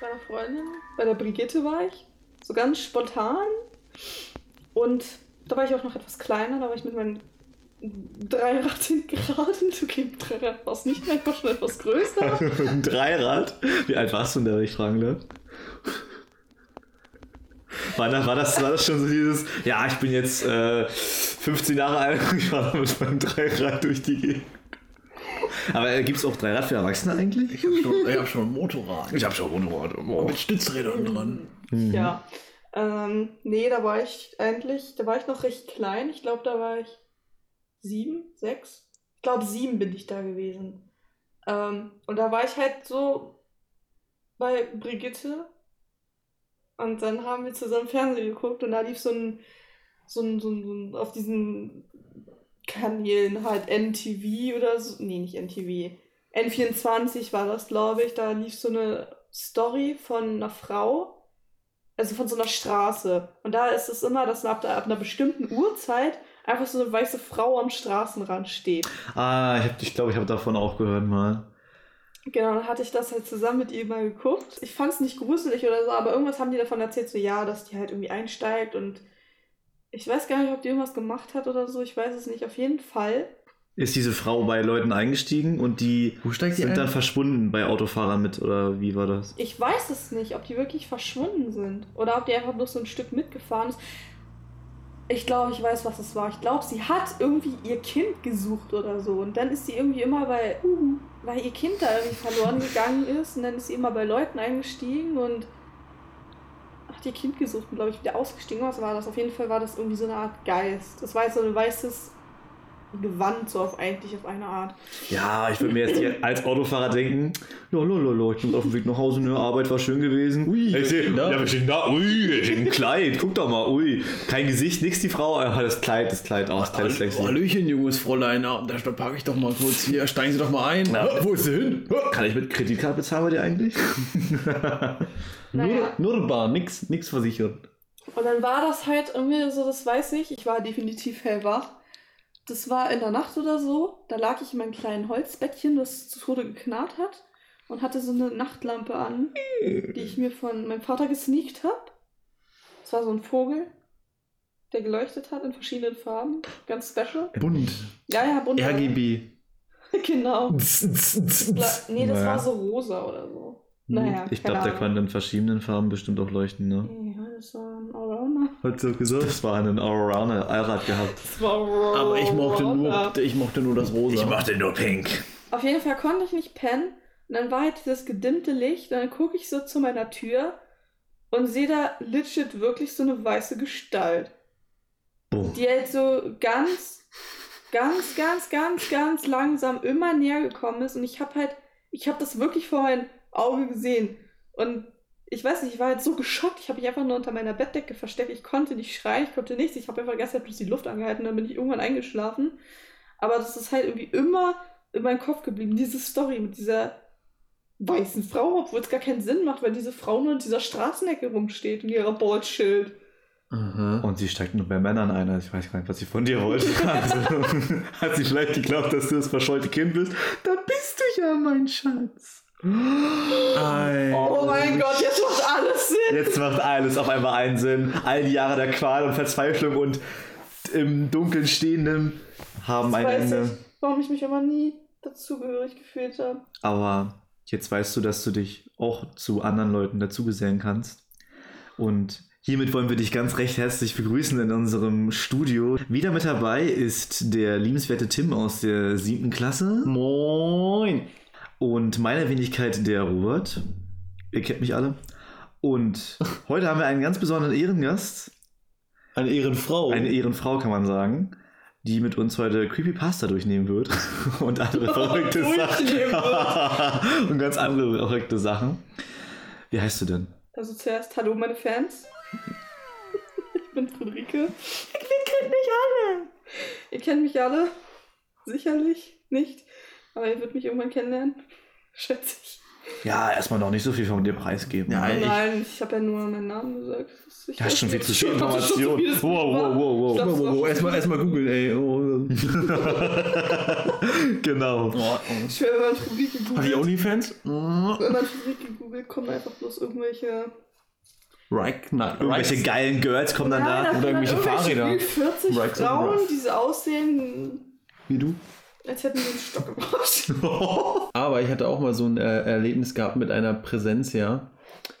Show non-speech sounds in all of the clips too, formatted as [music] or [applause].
bei einer Freundin. Bei der Brigitte war ich. So ganz spontan. Und da war ich auch noch etwas kleiner. Da war ich mit meinem Dreirad [laughs] hinten Okay, Dreirad war nicht mehr, war schon etwas größer. [laughs] Ein Dreirad? Wie alt warst du denn da, wenn ich fragen darf? War, das, war, das, war das schon so dieses, ja, ich bin jetzt äh, 15 Jahre alt und ich fahre mit meinem Dreirad durch die Gegend. Aber äh, gibt es auch Dreirad für Erwachsene eigentlich? Ich habe schon, hab schon ein Motorrad. Ich habe schon ein Motorrad. Oh. Mit Stützrädern dran. Mhm. Ja. Ähm, nee, da war ich eigentlich, da war ich noch recht klein. Ich glaube, da war ich sieben, sechs. Ich glaube, sieben bin ich da gewesen. Ähm, und da war ich halt so bei Brigitte. Und dann haben wir zusammen Fernsehen geguckt und da lief so ein, so ein, so ein, so ein auf diesen Kanälen halt NTV oder so. Nee, nicht NTV. N24 war das, glaube ich. Da lief so eine Story von einer Frau, also von so einer Straße. Und da ist es immer, dass ab, ab einer bestimmten Uhrzeit einfach so eine weiße Frau am Straßenrand steht. Ah, ich glaube, ich, glaub, ich habe davon auch gehört mal. Genau, dann hatte ich das halt zusammen mit ihr mal geguckt. Ich fand es nicht gruselig oder so, aber irgendwas haben die davon erzählt, so ja, dass die halt irgendwie einsteigt und ich weiß gar nicht, ob die irgendwas gemacht hat oder so, ich weiß es nicht. Auf jeden Fall. Ist diese Frau bei Leuten eingestiegen und die sind ein? dann verschwunden bei Autofahrern mit oder wie war das? Ich weiß es nicht, ob die wirklich verschwunden sind oder ob die einfach nur so ein Stück mitgefahren ist. Ich glaube, ich weiß, was es war. Ich glaube, sie hat irgendwie ihr Kind gesucht oder so. Und dann ist sie irgendwie immer bei, uh, weil ihr Kind da irgendwie verloren gegangen ist. Und dann ist sie immer bei Leuten eingestiegen und hat ihr Kind gesucht und glaube ich wieder ausgestiegen. Was war das? Auf jeden Fall war das irgendwie so eine Art Geist. Das war so ein weißes Gewand, so auf eigentlich auf eine Art. Ja, ich würde mir jetzt als Autofahrer denken, lolololo, ich bin auf dem Weg nach Hause, ne, Arbeit war schön gewesen. Ui, ich seh, ja, ich da, ui, ein Kleid, guck doch mal, ui. Kein Gesicht, nix die Frau, ja, das Kleid, das Kleid aus, Kleid ist Hallöchen, junges Fräulein, da packe ich doch mal kurz hier, steigen Sie doch mal ein. Ja. Wo ist sie hin? Kann ich mit Kreditkarte bezahlen bei dir eigentlich? naja. nur, nur Bar, nix, nix versichert. Und dann war das halt irgendwie so, das weiß ich, ich war definitiv hellwach das war in der Nacht oder so. Da lag ich in meinem kleinen Holzbettchen, das zu Tode geknarrt hat. Und hatte so eine Nachtlampe an, die ich mir von meinem Vater gesneakt habe. Das war so ein Vogel, der geleuchtet hat in verschiedenen Farben. Ganz special. Bunt. Ja, ja, bunt. RGB. [laughs] genau. [laughs] nee, das war so rosa oder so. Naja, ich glaube, der kann in verschiedenen Farben bestimmt auch leuchten, ne? Ja, das war ein Allrounder. Hat so gesagt? Das war ein Allrounder, Allrad gehabt. Das war Allrounder. Aber ich mochte, nur, ich mochte nur das Rosa. Ich mochte nur Pink. Auf jeden Fall konnte ich nicht pennen. Und dann war halt dieses gedimmte Licht. Und dann gucke ich so zu meiner Tür und sehe da legit wirklich so eine weiße Gestalt. Boom. Die halt so ganz, ganz, ganz, ganz, ganz langsam immer näher gekommen ist. Und ich habe halt, ich habe das wirklich vor meinen Auge gesehen. Und ich weiß nicht, ich war halt so geschockt. Ich habe mich einfach nur unter meiner Bettdecke versteckt. Ich konnte nicht schreien, ich konnte nichts. Ich habe einfach Zeit bloß die Luft angehalten, dann bin ich irgendwann eingeschlafen. Aber das ist halt irgendwie immer in meinem Kopf geblieben, diese Story mit dieser weißen Frau, obwohl es gar keinen Sinn macht, weil diese Frau nur in dieser Straßenecke rumsteht und ihrer Boldschild. Mhm. Und sie steigt nur bei Männern ein. Also ich weiß gar nicht, was sie von dir wollte. [laughs] Also, hat sie vielleicht geglaubt, dass du das verscheute Kind bist? Da bist du ja, mein Schatz. Ein oh mein Gott, jetzt macht alles Sinn. Jetzt macht alles auf einmal einen Sinn. All die Jahre der Qual und Verzweiflung und im Dunkeln Stehendem haben ein Ende. Ich, warum ich mich immer nie dazugehörig gefühlt habe. Aber jetzt weißt du, dass du dich auch zu anderen Leuten dazugesellen kannst. Und hiermit wollen wir dich ganz recht herzlich begrüßen in unserem Studio. Wieder mit dabei ist der liebenswerte Tim aus der siebten Klasse. Moin! Und meine Wenigkeit der Robert. Ihr kennt mich alle. Und [laughs] heute haben wir einen ganz besonderen Ehrengast. Eine Ehrenfrau. Eine Ehrenfrau, kann man sagen. Die mit uns heute Creepypasta durchnehmen wird. [laughs] Und andere [laughs] verrückte Sachen. Und ganz andere verrückte Sachen. Wie heißt du denn? Also zuerst, hallo meine Fans. ich bin Friederike. Ihr kennt mich alle. Ihr kennt mich alle. Sicherlich nicht. Aber ihr wird mich irgendwann kennenlernen. [laughs] Schätze ich. Ja, erstmal noch nicht so viel von dir preisgeben. Ja, ne? Nein, ich, ich habe ja nur meinen Namen gesagt. Ich hast schon viel zu viel [laughs] Information. Wow, wow, wow, wow. wow, wow, Oh, erstmal erstmal googeln, ey. Oh. [laughs] genau. Oh, Ich schwöre, wenn man Friederike Hat die googelt, Onlyfans? wenn man Friederike googelt, kommen einfach bloß irgendwelche. Right, na, Irgendwelche right. geilen Girls kommen dann Nein, da. Oder irgendwelche Fahrräder. Ü 40 Right Frauen, die so aussehen, Wie du? Als hätten sie einen Stock gebraucht. [laughs] Aber ich hatte auch mal so ein äh, Erlebnis gehabt mit einer Präsenz, ja.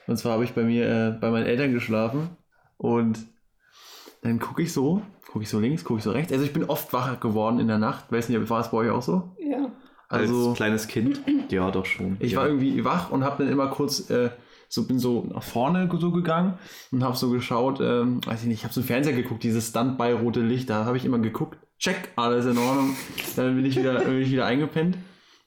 Und zwar habe ich bei mir, äh, bei meinen Eltern geschlafen und dann gucke ich so, gucke ich so links, gucke ich so rechts. Also ich bin oft wacher geworden in der Nacht. Weiß nicht, war es bei euch auch so? Ja. Also Als kleines Kind? [clears throat] Ja, doch schon. ich ja. war irgendwie wach und habe dann immer kurz, äh, so bin so nach vorne so gegangen und habe so geschaut, ähm, weiß ich nicht, ich habe so einen Fernseher geguckt, dieses Standby rote Licht, da habe ich immer geguckt, check, alles in Ordnung, dann bin ich wieder, bin ich wieder eingepennt.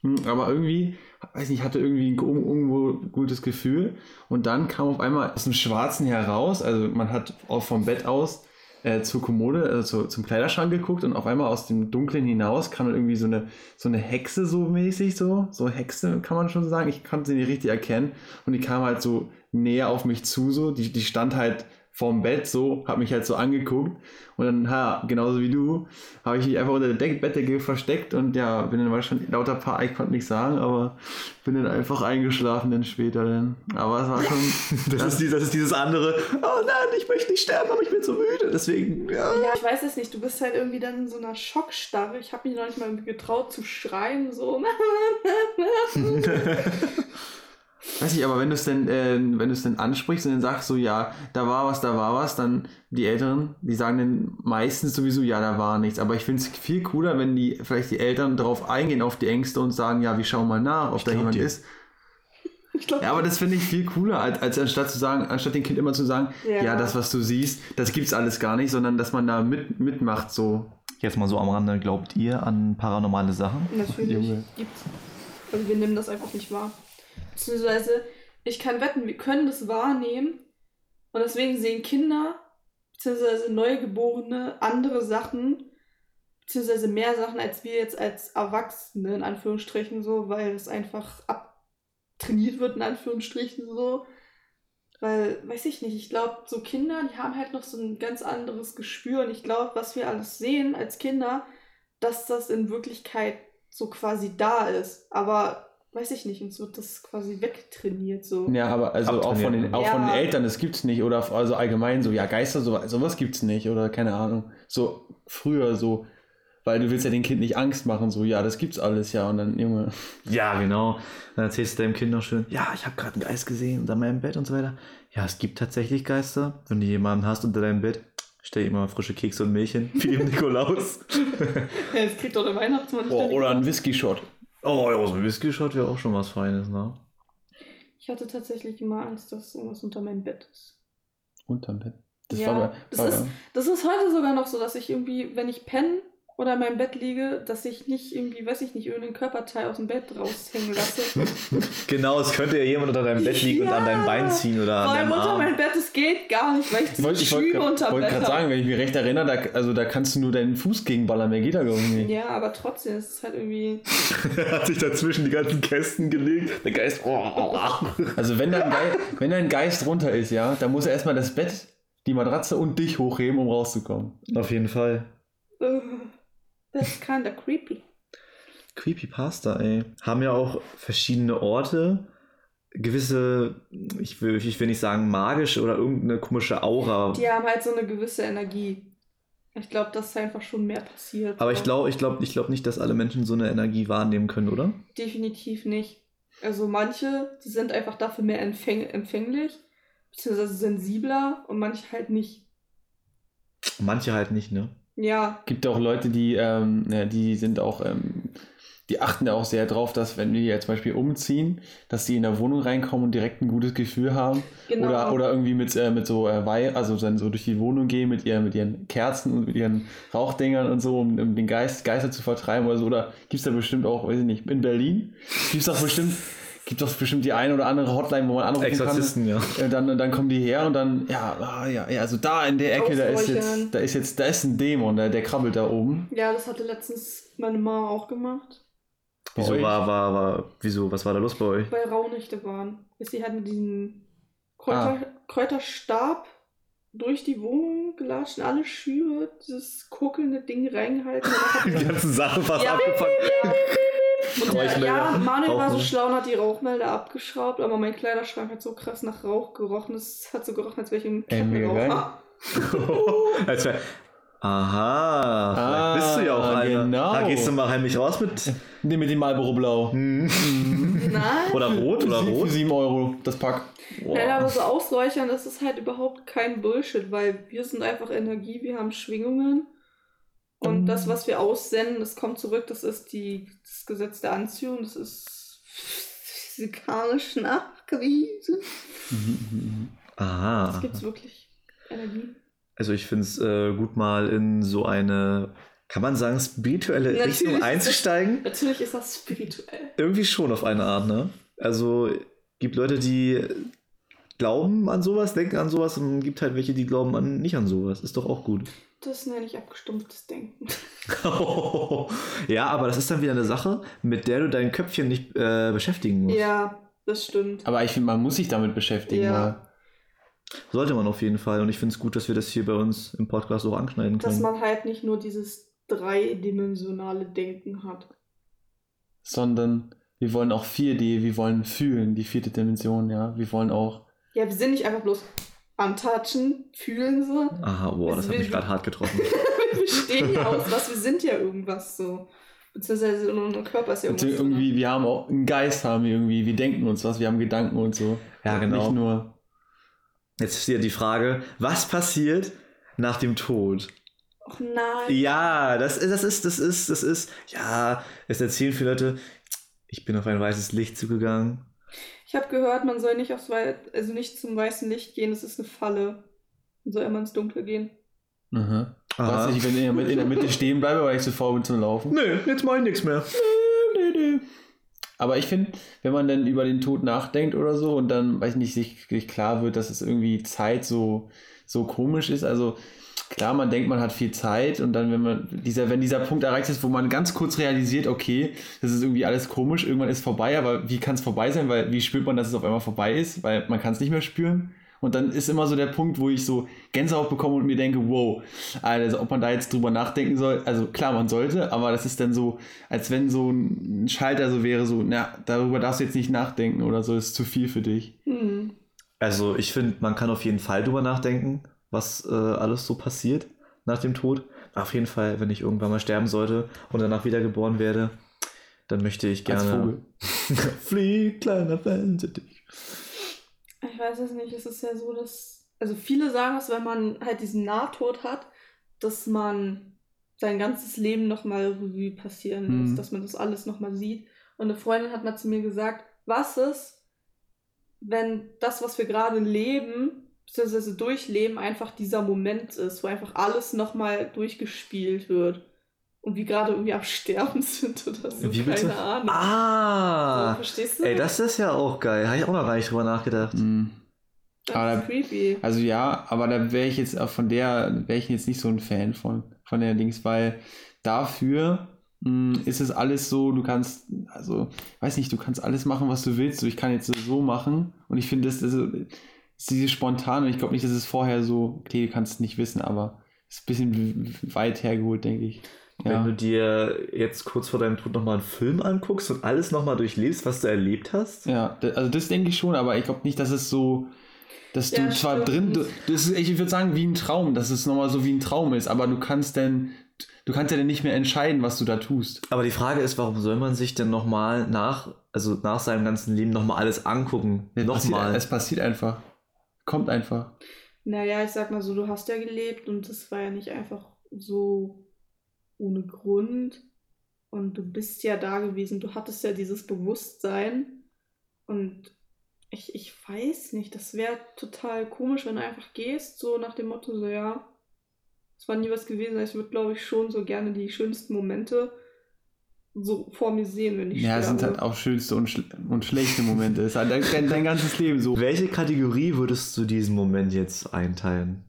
Hm, Aber irgendwie, weiß nicht, ich hatte irgendwie ein irgendwo gutes Gefühl. Und dann kam auf einmal aus dem Schwarzen heraus, also man hat auch vom Bett aus äh, zur Kommode, also zu, zum Kleiderschrank geguckt und auf einmal aus dem Dunklen hinaus kam dann irgendwie so eine, so eine Hexe so mäßig so, so Hexe kann man schon sagen, ich konnte sie nicht richtig erkennen. Und die kam halt so näher auf mich zu so, die, die stand halt vorm Bett so, hat mich halt so angeguckt und dann, ha, genauso wie du, habe ich mich einfach unter der Deck Bettdecke versteckt und ja, bin dann wahrscheinlich lauter paar, ich konnte nichts sagen, aber bin dann einfach eingeschlafen dann später dann. Aber es war schon, [laughs] Das ist, die- das ist dieses andere, oh nein, ich möchte nicht sterben, aber ich bin so müde. Deswegen, ja. Ja, ich weiß es nicht. Du bist halt irgendwie dann in so einer Schockstarre. Ich habe mich noch nicht mal getraut zu schreien, so. [laughs] Weiß nicht, aber wenn du es denn, äh, wenn du es denn ansprichst und dann sagst so, ja, da war was, da war was, dann die Älteren, die sagen dann meistens sowieso, ja, da war nichts. Aber ich finde es viel cooler, wenn die, vielleicht die Eltern darauf eingehen, auf die Ängste und sagen, ja, wir schauen mal nach, ob da glaub jemand dir. ist. Ich glaube, Ja, aber das finde ich viel cooler, als, als anstatt zu sagen, anstatt dem Kind immer zu sagen, Ja. ja, das, was du siehst, das gibt's alles gar nicht, sondern dass man da mit, mitmacht, so. Jetzt mal so am Rande, glaubt ihr an paranormale Sachen? natürlich gibt's. Also wir nehmen das einfach nicht wahr. Beziehungsweise, ich kann wetten, wir können das wahrnehmen. Und deswegen sehen Kinder, beziehungsweise Neugeborene, andere Sachen, beziehungsweise mehr Sachen, als wir jetzt als Erwachsene, in Anführungsstrichen, so, weil es einfach abtrainiert wird, in Anführungsstrichen, so. Weil, weiß ich nicht, ich glaube, so Kinder, die haben halt noch so ein ganz anderes Gespür. Und ich glaube, was wir alles sehen als Kinder, dass das in Wirklichkeit so quasi da ist. Aber weiß ich nicht, uns wird das quasi wegtrainiert. So. Ja, aber also auch von den, auch von den Ja. Eltern, das gibt's nicht. Oder also allgemein so, ja, Geister, so, sowas gibt's nicht. Oder keine Ahnung. So früher so, weil du willst ja dem Kind nicht Angst machen, so, ja, das gibt's alles, ja. Und dann, Junge. Ja, genau. Dann erzählst du deinem Kind noch schön, ja, ich habe gerade einen Geist gesehen unter meinem Bett und so weiter. Ja, es gibt tatsächlich Geister. Wenn du jemanden hast unter deinem Bett, stell ihm immer frische Kekse und Milch hin, wie dem Nikolaus. [laughs] Ja, das kriegt doch der Weihnachtsmann der oder ein Whisky-Shot. Oh, ja, so ein Whisky-Shot wäre auch schon was Feines, ne? Ich hatte tatsächlich immer Angst, dass irgendwas unter meinem Bett ist. Unterm Bett. Das Ja, war, bei- das war ist- Das ist heute sogar noch so, dass ich irgendwie, wenn ich penne oder in meinem Bett liege, dass ich nicht irgendwie, weiß ich nicht, irgendeinen Körperteil aus dem Bett raushängen lasse. [laughs] Genau, es könnte ja jemand unter deinem Bett liegen und an deinem Bein ziehen oder an deinem unter Arm. meinem Bett, das geht gar nicht, weil ich Ich wollte diese wollt, Schübe unterm wollt gerade sagen, wenn ich mich recht erinnere, da, also da kannst du nur deinen Fuß gegenballern, mehr geht da irgendwie. Ja, aber trotzdem, es ist halt irgendwie. [laughs] Er hat sich dazwischen die ganzen Kästen gelegt. Der Geist. Oh, Also wenn dein, Geist, wenn dein Geist runter ist, ja, dann muss er erstmal das Bett, die Matratze und dich hochheben, um rauszukommen. Auf jeden Fall. Uh, that's kinda creepy. Creepypasta, ey. Haben ja auch verschiedene Orte gewisse, ich will, ich will nicht sagen magische oder irgendeine komische Aura. Die haben halt so eine gewisse Energie. Ich glaube, dass einfach schon mehr passiert. Aber ich glaube ich glaub, ich glaub nicht, dass alle Menschen so eine Energie wahrnehmen können, oder? Definitiv nicht. Also manche, die sind einfach dafür mehr empfäng empfänglich, beziehungsweise sensibler und manche halt nicht. Manche halt nicht, ne? Ja, gibt auch Leute, die, ähm, ja, die sind auch, ähm, die achten da auch sehr drauf, dass wenn wir jetzt zum Beispiel umziehen, dass die in der Wohnung reinkommen und direkt ein gutes Gefühl haben. genau. Oder, oder irgendwie mit, äh, mit so äh, Weih, also dann so durch die Wohnung gehen mit, ihr, mit ihren Kerzen und mit ihren Rauchdingern und so, um, um den Geist, Geister zu vertreiben oder so. Oder gibt es da bestimmt auch, weiß ich nicht, in Berlin gibt es doch bestimmt, gibt doch bestimmt die eine oder andere Hotline, wo man anrufen Exorzisten, ja. kann. Äh, dann, dann kommen die her und dann, ja, ah, ja, ja, also da in der Ecke, da ist jetzt, da ist jetzt, da ist ein Dämon, der, der krabbelt da oben. ja, das hatte letztens meine Mama auch gemacht, Wieso euch? war, war, war, wieso, was war da los bei euch? weil Rauhnächte waren. Bis sie halt mit diesem Kräuter, Ah. Kräuterstab durch die Wohnung gelatscht, in alle Schüre, dieses kuckelnde Ding reingehalten. [laughs] Die ganzen Sachen fast Ja, abgepackt. [laughs] Und der, Rauchmelder. ja, Manuel war so schlau und hat die Rauchmelder abgeschraubt, aber mein Kleiderschrank hat so krass nach Rauch gerochen. Es hat so gerochen, als wäre ich im. [laughs] Als wär, aha, Ah, bist du ja auch einer. genau. Da gehst du mal heimlich raus mit. Nimm mit dem Marlboro Blau. [laughs] Nein. Oder rot oder Für rot. 7 Euro, das Pack. Nein, aber so ausräuchern, das ist halt überhaupt kein Bullshit, weil wir sind einfach Energie, wir haben Schwingungen. Und Mhm. das, was wir aussenden, das kommt zurück, das ist die, das Gesetz der Anziehung, das ist physikalisch nachgewiesen. Aha. Es gibt wirklich Energie. Also ich finde es äh, gut mal in so eine, kann man sagen, spirituelle Natürlich Richtung ist das- einzusteigen. Natürlich ist das spirituell. Irgendwie schon auf eine Art, ne? Also gibt Leute, die glauben an sowas, denken an sowas und gibt halt welche, die glauben an, nicht an sowas. Ist doch auch gut. Das nenne ich abgestumpftes Denken. [laughs] ja, aber das ist dann wieder eine Sache, mit der du dein Köpfchen nicht äh, beschäftigen musst. Ja, das stimmt. Aber ich finde, man muss sich damit beschäftigen. Ja. weil- Sollte man auf jeden Fall. Und ich finde es gut, dass wir das hier bei uns im Podcast auch anknallen Dass können. man halt nicht nur dieses dreidimensionale Denken hat. Sondern wir wollen auch 4D, wir wollen fühlen, die vierte Dimension, ja. Wir wollen auch. Ja, wir sind nicht einfach bloß antatschen, fühlen so. Aha, boah, das hat mich gerade hart getroffen. [laughs] wir bestehen ja aus was, wir sind ja irgendwas so. Beziehungsweise unser Körper ist ja Und irgendwas. irgendwie, wir haben auch einen Geist, haben wir irgendwie, wir denken uns was, wir haben Gedanken und so. Ja, genau. Nicht nur. Jetzt ist ja die Frage, was passiert nach dem Tod? Ach nein. Ja, das ist, das ist, das ist, das ist, ja, es erzählen viele Leute, ich bin auf ein weißes Licht zugegangen. Ich habe gehört, man soll nicht aufs Wei also nicht zum weißen Licht gehen, das ist eine Falle. Man soll immer ins Dunkle gehen. Aha. Aha. Was ich, wenn ich in der Mitte- in der Mitte [laughs] stehen bleibe, weil ich zu faul bin zum Laufen. Nö, jetzt mach ich nichts mehr. Aber ich finde, wenn man dann über den Tod nachdenkt oder so und dann, weiß ich nicht, sich, sich klar wird, dass es irgendwie Zeit so, so komisch ist, also klar, man denkt, man hat viel Zeit und dann, wenn man dieser, wenn dieser Punkt erreicht ist, wo man ganz kurz realisiert, okay, das ist irgendwie alles komisch, irgendwann ist vorbei, aber wie kann es vorbei sein? Weil wie spürt man, dass es auf einmal vorbei ist? Weil man kann es nicht mehr spüren. Und dann ist immer so der Punkt, wo ich so Gänsehaut bekomme und mir denke, wow, also ob man da jetzt drüber nachdenken soll, also klar, man sollte, aber das ist dann so, als wenn so ein Schalter so wäre, so, na, darüber darfst du jetzt nicht nachdenken oder so, ist zu viel für dich. Hm. Also ich finde, man kann auf jeden Fall drüber nachdenken, was äh, alles so passiert nach dem Tod. Auf jeden Fall, wenn ich irgendwann mal sterben sollte und danach wiedergeboren werde, dann möchte ich gerne. [laughs] Flieg, kleiner Wellensittich. Ich weiß es nicht, es ist ja so, dass. Also viele sagen es, wenn man halt diesen Nahtod hat, dass man sein ganzes Leben nochmal Revue passieren Hm. lässt, dass man das alles nochmal sieht. Und eine Freundin hat mal zu mir gesagt, was ist, wenn das, was wir gerade leben, beziehungsweise durchleben, einfach dieser Moment ist, wo einfach alles nochmal durchgespielt wird. Und wir gerade irgendwie am [laughs] Sterben sind oder so. Wie bitte? Keine Ahnung. So, Ah! verstehst du? Ey, das ist ja auch geil. Habe ich auch noch gar nicht drüber nachgedacht. Mhm. das aber ist creepy. Also ja, aber da wäre ich jetzt auch von der, wäre ich jetzt nicht so ein Fan von, von der Dings, weil dafür mh, ist es alles so, du kannst, also, weiß nicht, du kannst alles machen, was du willst. So, ich kann jetzt so machen und ich finde, das, das ist dieses spontan und ich glaube nicht, dass es vorher so, okay, du kannst es nicht wissen, aber es ist ein bisschen weit hergeholt, denke ich. Wenn Ja. du dir jetzt kurz vor deinem Tod nochmal einen Film anguckst und alles nochmal durchlebst, was du erlebt hast. Ja, also das denke ich schon, aber ich glaube nicht, dass es so, dass du Ja, zwar stimmt. drin, du, das ist, ich würde sagen, wie ein Traum, dass es nochmal so wie ein Traum ist, aber du kannst denn, du kannst ja dann nicht mehr entscheiden, was du da tust. Aber die Frage ist, warum soll man sich denn nochmal nach, also nach seinem ganzen Leben nochmal alles angucken? Passiert, Nochmal. es passiert einfach. Kommt einfach. Naja, ich sag mal so, du hast ja gelebt und das war ja nicht einfach so ohne Grund. Und du bist ja da gewesen, du hattest ja dieses Bewusstsein. Und ich, ich weiß nicht, das wäre total komisch, wenn du einfach gehst, so nach dem Motto, so ja, es war nie was gewesen. Ich würde, glaube ich, schon so gerne die schönsten Momente so vor mir sehen, wenn ich Ja, es sind sterbe. halt auch schönste und, schl und schlechte Momente. Es ist halt dein, dein, dein ganzes Leben so. Welche Kategorie würdest du diesen Moment jetzt einteilen?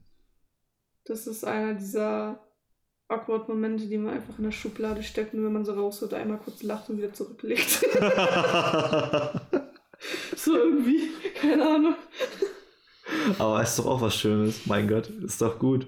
Das ist einer dieser awkward Momente, die man einfach in der Schublade steckt und wenn man so rausholt, einmal kurz lacht und wieder zurücklegt. [laughs] so irgendwie, keine Ahnung. Aber ist doch auch was Schönes. Mein Gott, ist doch gut.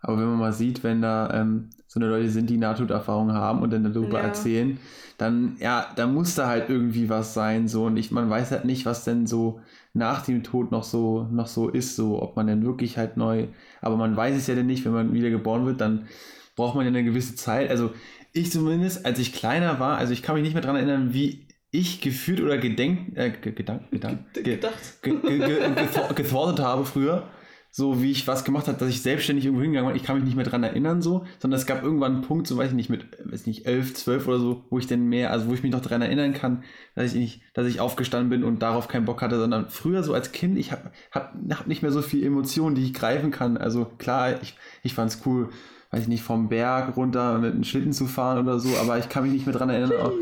Aber wenn man mal sieht, wenn da ähm, so eine Leute sind, die Nahtoderfahrung haben und dann darüber Ja. erzählen, dann, ja, da muss da halt irgendwie was sein, so. Und ich, man weiß halt nicht, was denn so nach dem Tod noch so, noch so ist, so, ob man denn wirklich halt neu, aber man weiß es ja dann nicht, wenn man wieder geboren wird, dann braucht man ja eine gewisse Zeit. Also ich zumindest, als ich kleiner war, also ich kann mich nicht mehr daran erinnern, wie ich gefühlt oder gedenkt, äh, ge- gedank, gedank, ge, Gedacht. ge, ge, ge, gethor- gethortet habe früher, so wie ich was gemacht habe, dass ich selbstständig irgendwo hingegangen bin. Ich kann mich nicht mehr dran erinnern, so, sondern es gab irgendwann einen Punkt, so weiß ich nicht, mit, weiß nicht, elf, zwölf oder so, wo ich denn mehr, also wo ich mich noch daran erinnern kann, dass ich nicht, dass ich aufgestanden bin und darauf keinen Bock hatte, sondern früher so als Kind, ich habe hab, hab nicht mehr so viel Emotionen, die ich greifen kann. Also klar, ich, ich fand es cool, weiß ich nicht, vom Berg runter mit einem Schlitten zu fahren oder so, aber ich kann mich nicht mehr dran erinnern, ob,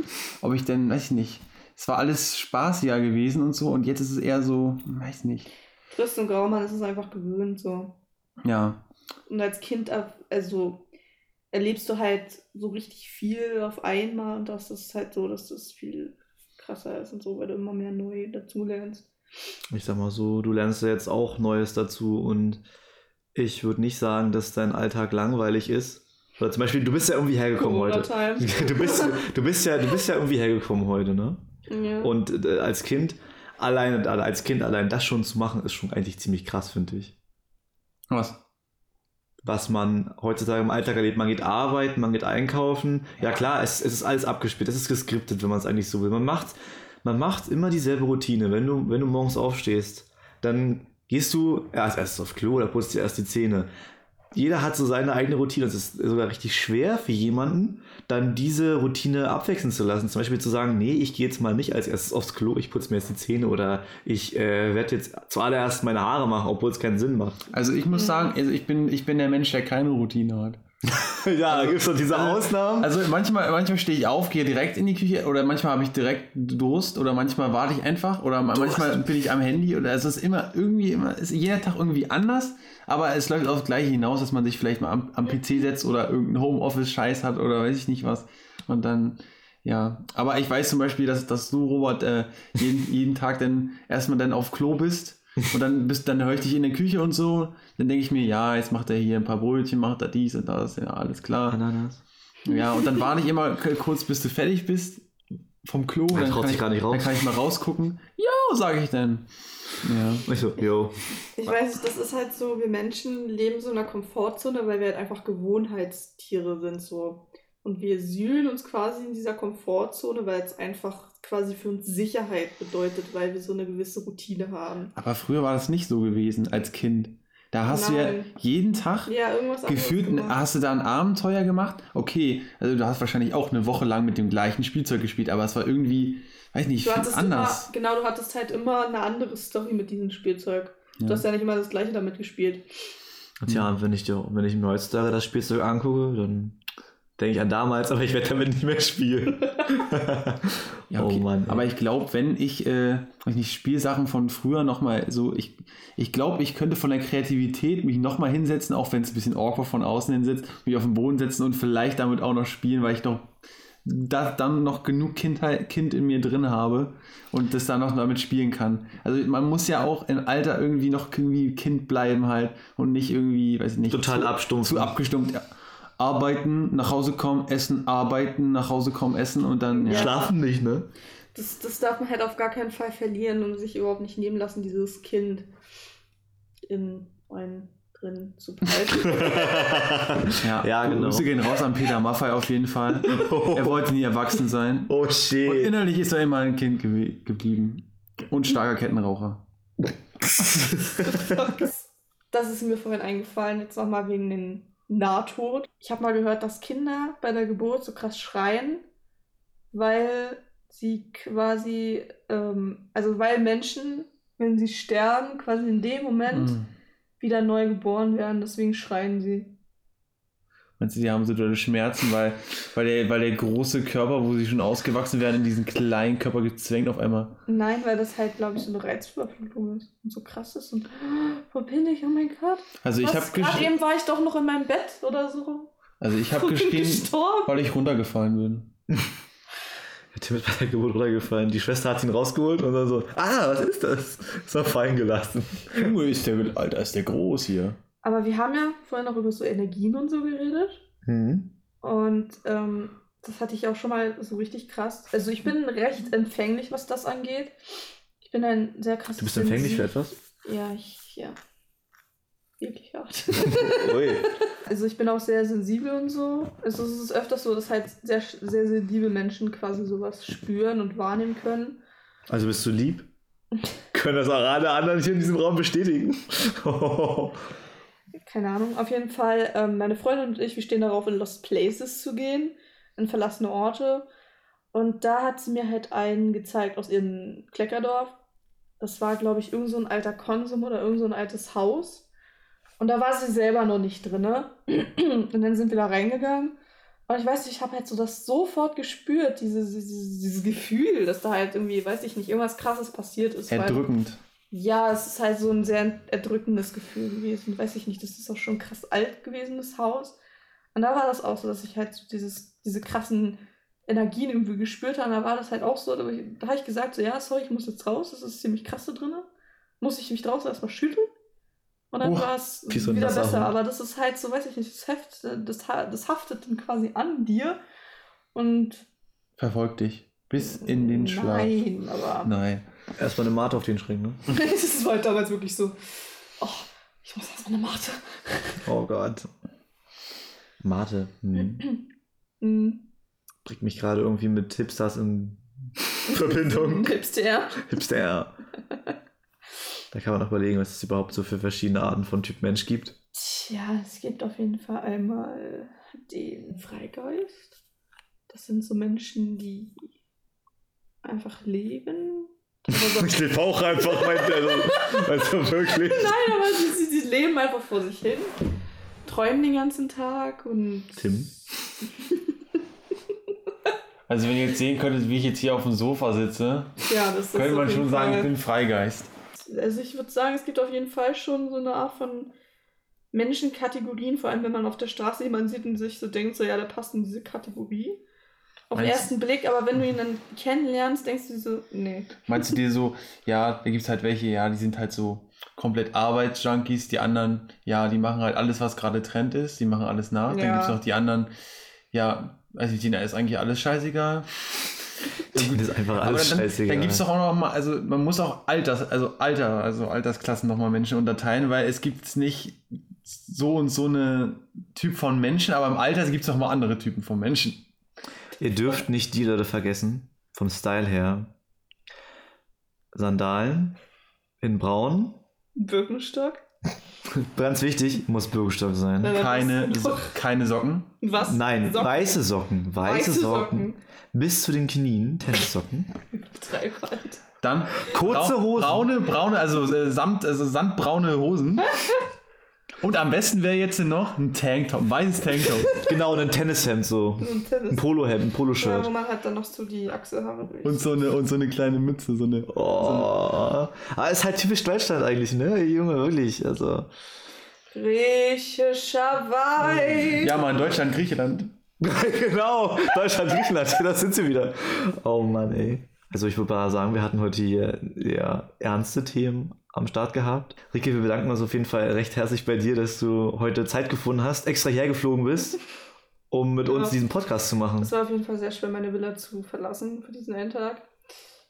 ob ich denn, weiß ich nicht, es war alles spaßiger gewesen und so und jetzt ist es eher so, weiß nicht, Frist und Graumann ist es einfach gewöhnt so. ja. Und als Kind, ab- also erlebst du halt so richtig viel auf einmal und das ist halt so, dass das viel krasser ist und so, weil du immer mehr neu dazulernst. Ich sag mal so, du lernst ja jetzt auch Neues dazu und ich würde nicht sagen, dass dein Alltag langweilig ist. Oder zum Beispiel, du bist ja irgendwie hergekommen heute. [laughs] Du bist, du, bist ja, du bist ja irgendwie hergekommen heute, ne? Ja. Und äh, als Kind, allein, als Kind allein das schon zu machen, ist schon eigentlich ziemlich krass, finde ich. Was? Was man heutzutage im Alltag erlebt. Man geht arbeiten, man geht einkaufen. Ja klar, es, es ist alles abgespielt, es ist geskriptet, wenn man es eigentlich so will. Man macht, man macht immer dieselbe Routine. Wenn du, wenn du morgens aufstehst, dann gehst du erst erstes aufs Klo oder putzt dir erst die Zähne. Jeder hat so seine eigene Routine. Es ist sogar richtig schwer für jemanden, dann diese Routine abwechseln zu lassen. Zum Beispiel zu sagen, nee, ich gehe jetzt mal nicht als erstes aufs Klo, ich putze mir jetzt die Zähne oder ich äh, werde jetzt zuallererst meine Haare machen, obwohl es keinen Sinn macht. Also ich muss sagen, also ich bin, ich bin der Mensch, der keine Routine hat. [laughs] ja, da gibt es doch diese Ausnahmen. Also manchmal, manchmal stehe ich auf, gehe direkt in die Küche oder manchmal habe ich direkt Durst oder manchmal warte ich einfach oder manchmal bin ich am Handy oder es ist immer irgendwie immer, ist jeder Tag irgendwie anders, aber es läuft aufs Gleiche hinaus, dass man sich vielleicht mal am, am PC setzt oder irgendeinen Homeoffice-Scheiß hat oder weiß ich nicht was und dann ja, aber ich weiß zum Beispiel, dass, dass du, Robert, äh, jeden, jeden Tag dann erstmal dann auf Klo bist und dann bist dann höre ich dich in der Küche und so, dann denke ich mir, ja, jetzt macht er hier ein paar Brötchen, macht er dies und das, ja, alles klar. Ananas. Ja, und dann warte ich immer kurz, bis du fertig bist vom Klo. Dann traut kann, sich ich, gar nicht raus. dann kann ich mal rausgucken. Jo, sage ich dann. Ja. Ich so, yo. Ich weiß nicht, das ist halt so, wir Menschen leben so in einer Komfortzone, weil wir halt einfach Gewohnheitstiere sind so. Und wir sühlen uns quasi in dieser Komfortzone, weil es einfach quasi für uns Sicherheit bedeutet, weil wir so eine gewisse Routine haben. Aber früher war das nicht so gewesen als Kind. Da hast du ja Nein. jeden Tag Ja, gefühlt, hast du da ein Abenteuer gemacht? Okay, also du hast wahrscheinlich auch eine Woche lang mit dem gleichen Spielzeug gespielt, aber es war irgendwie, weiß nicht, Du anders. immer, genau, du hattest halt immer eine andere Story mit diesem Spielzeug. Ja. Du hast ja nicht immer das gleiche damit gespielt. Tja, und wenn ich, dir, wenn ich mir heutzutage das Spielzeug angucke, dann denke ich an damals, aber ich werde damit nicht mehr spielen. [laughs] Ja, okay. Oh Mann. ey. Aber ich glaube, wenn ich, äh, nicht, Spielsachen von früher nochmal so, ich, ich glaube, ich könnte von der Kreativität mich nochmal hinsetzen, auch wenn es ein bisschen awkward von außen hinsetzt, mich auf den Boden setzen und vielleicht damit auch noch spielen, weil ich noch da, dann noch genug Kindheit, Kind in mir drin habe und das dann noch damit spielen kann. Also man muss ja auch im Alter irgendwie noch irgendwie Kind bleiben halt und nicht irgendwie, weiß ich nicht, Total zu, abstumpfen. zu abgestumpft. Ja. Arbeiten, nach Hause kommen, essen, arbeiten, nach Hause kommen, essen und dann, ja. Schlafen nicht, ne? Das, das darf man halt auf gar keinen Fall verlieren und sich überhaupt nicht nehmen lassen, dieses Kind in einen drin zu behalten. [laughs] Ja, Ja, genau. Grüße gehen raus an Peter Maffei auf jeden Fall. [laughs] Er wollte nie erwachsen sein. Oh Und shit. innerlich ist er immer ein Kind gew- geblieben. Und starker Kettenraucher. das ist mir vorhin eingefallen, jetzt nochmal wegen den Nahtod. Ich habe mal gehört, dass Kinder bei der Geburt so krass schreien, weil sie quasi, ähm, also weil Menschen, wenn sie sterben, quasi in dem Moment Mhm. wieder neu geboren werden, deswegen schreien sie. Meinst du, die haben so dolle Schmerzen, weil, weil, der, weil der große Körper, wo sie schon ausgewachsen werden, in diesen kleinen Körper gezwängt auf einmal. Nein, weil das halt, glaube ich, so eine Reizüberflutung ist und so krass ist und wo bin ich? Oh mein Gott. Also ich habe geschrien, eben war ich doch noch in meinem Bett oder so. also ich hab Und bin geschrien, gestorben. weil ich runtergefallen bin. [laughs] Tim ist bei der Geburt runtergefallen. Die Schwester hat ihn rausgeholt und dann so, ah, was ist das? Ist er fallen gelassen. Junge, ist der, Alter, ist der groß hier. Aber wir haben ja vorhin noch über so Energien und so geredet. Mhm. Und ähm, das hatte ich auch schon mal so richtig krass. Also ich bin recht empfänglich, was das angeht. Ich bin ein sehr krasses Du bist empfänglich für etwas? Ja, ich, ja. Wirklich hart. [laughs] Ui. Also ich bin auch sehr sensibel und so. Also es ist öfters so, dass halt sehr, sehr sensible Menschen quasi sowas spüren und wahrnehmen können. Also bist du lieb? [laughs] Können das auch alle anderen hier in diesem Raum bestätigen? [laughs] Keine Ahnung. Auf jeden Fall, ähm, meine Freundin und ich, wir stehen darauf, in Lost Places zu gehen, in verlassene Orte. Und da hat sie mir halt einen gezeigt aus ihrem Kleckerdorf. Das war, glaube ich, irgend so ein alter Konsum oder irgend so ein altes Haus. Und da war sie selber noch nicht drin. [clears throat] Und dann sind wir da reingegangen. Und ich weiß nicht, ich habe halt so das sofort gespürt, dieses, dieses, dieses Gefühl, dass da halt irgendwie, weiß ich nicht, irgendwas krasses passiert ist. Erdrückend. Ja, es ist halt so ein sehr erdrückendes Gefühl gewesen. Weiß ich nicht, das ist auch schon krass alt gewesen, das Haus. Und da war das auch so, dass ich halt so dieses, diese krassen Energien irgendwie gespürt habe. Und da war das halt auch so, da, ich- da habe ich gesagt, so, ja, sorry, ich muss jetzt raus, das ist ziemlich krass da drin. Muss ich mich draußen erstmal schütteln. Und dann war es wieder besser. Aber das ist halt so, weiß ich nicht, das, heft, das, das haftet dann quasi an dir. Und Verfolgt dich. Bis in den Schlaf. Nein, aber Nein. Erstmal eine Mate auf den Schring, ne? [laughs] das war halt damals wirklich so, oh, ich muss erstmal eine Mate. Oh Gott. Mate. Hm. Mhm. Bringt mich gerade irgendwie mit Hipsters in [laughs] Verbindung. Hipster. Hipster. Da kann man auch überlegen, was es überhaupt so für verschiedene Arten von Typ Mensch gibt. Tja, es gibt auf jeden Fall einmal den Freigeist. Das sind so Menschen, die einfach leben. [laughs] Aber so, Ich lebe auch einfach, mein also, also wirklich. [laughs] nein, aber sie, sie, sie leben einfach vor sich hin. Träumen den ganzen Tag und. Tim? [laughs] Also wenn ihr jetzt sehen könntet, wie ich jetzt hier auf dem Sofa sitze, Ja, das ist könnte man schon sagen, ich bin Freigeist. Also ich würde sagen, es gibt auf jeden Fall schon so eine Art von Menschenkategorien, vor allem wenn man auf der Straße jemanden sieht und sich so denkt, so ja, der passt in diese Kategorie. Auf den ersten Blick, aber wenn du ihn dann kennenlernst, denkst du dir so, nee. Meinst du dir so, ja, da gibt es halt welche, ja, die sind halt so komplett Arbeitsjunkies, die anderen, ja, die machen halt alles, was gerade Trend ist, die machen alles nach. Dann Ja. gibt es noch die anderen, ja, also denen ist eigentlich alles scheißegal. [laughs] Denen ist einfach Aber alles dann, scheißegal. dann gibt es doch auch noch mal, also man muss auch Alters, also Alter, also Altersklassen nochmal Menschen unterteilen, weil es gibt nicht so und so eine Typ von Menschen, aber im Alter gibt es noch mal andere Typen von Menschen. Ihr dürft nicht die Leute vergessen, vom Style her. Sandalen in braun. Birkenstock? [laughs] Ganz wichtig, muss Bürgerstock sein. Keine, so, keine Socken. Was? Nein, Socken? weiße Socken. Weiße, Weiße Socken. Socken. Bis zu den Knien, Tennissocken. Treibwald. Dann Kurze Hosen. Braune, braune, also äh, Samt, also sandbraune Hosen. [laughs] Und am besten wäre jetzt noch ein Tanktop, ein weißes Tanktop. [laughs] Genau, und ein Tennishemd so. So ein Tennis. Ein Polohemd, ein Ja, Poloshirt. wo man halt dann noch so die Achselhaare. Und so eine, und so eine kleine Mütze, so eine. Oh. Aber ist halt typisch Deutschland eigentlich, ne? Junge, wirklich. Also. Griechischer Wein. Ja, mal in Deutschland, Griechenland. [laughs] genau, Deutschland, Griechenland, [laughs] da sind sie wieder. Oh Mann, ey. Also ich würde mal sagen, wir hatten heute hier eher ernste Themen am Start gehabt. Rike, wir bedanken uns auf jeden Fall recht herzlich bei dir, dass du heute Zeit gefunden hast, extra hergeflogen bist, um mit Ja. uns diesen Podcast zu machen. Es war auf jeden Fall sehr schwer, meine Villa zu verlassen für diesen einen Tag.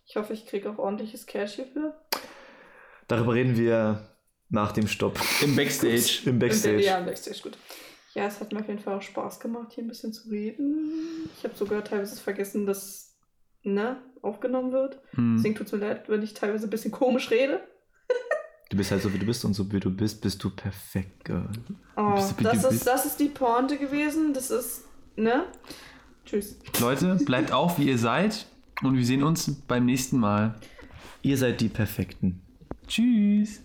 Ich hoffe, ich kriege auch ordentliches Cash hierfür. Darüber reden wir nach dem Stopp Im Backstage. [laughs] im Backstage. Ja, im Backstage, gut. Ja, es hat mir auf jeden Fall auch Spaß gemacht, hier ein bisschen zu reden. Ich habe sogar teilweise vergessen, dass ne, aufgenommen wird. Hm. Deswegen tut es mir leid, wenn ich teilweise ein bisschen komisch rede. Du bist halt so, wie du bist und so, wie du bist, bist du perfekt, Girl. Oh, Bist du- das, du ist, bist. das ist die Pointe gewesen. Das ist, ne? Tschüss. Leute, bleibt auf, wie ihr seid. Und wir sehen uns beim nächsten Mal. Ihr seid die Perfekten. Tschüss.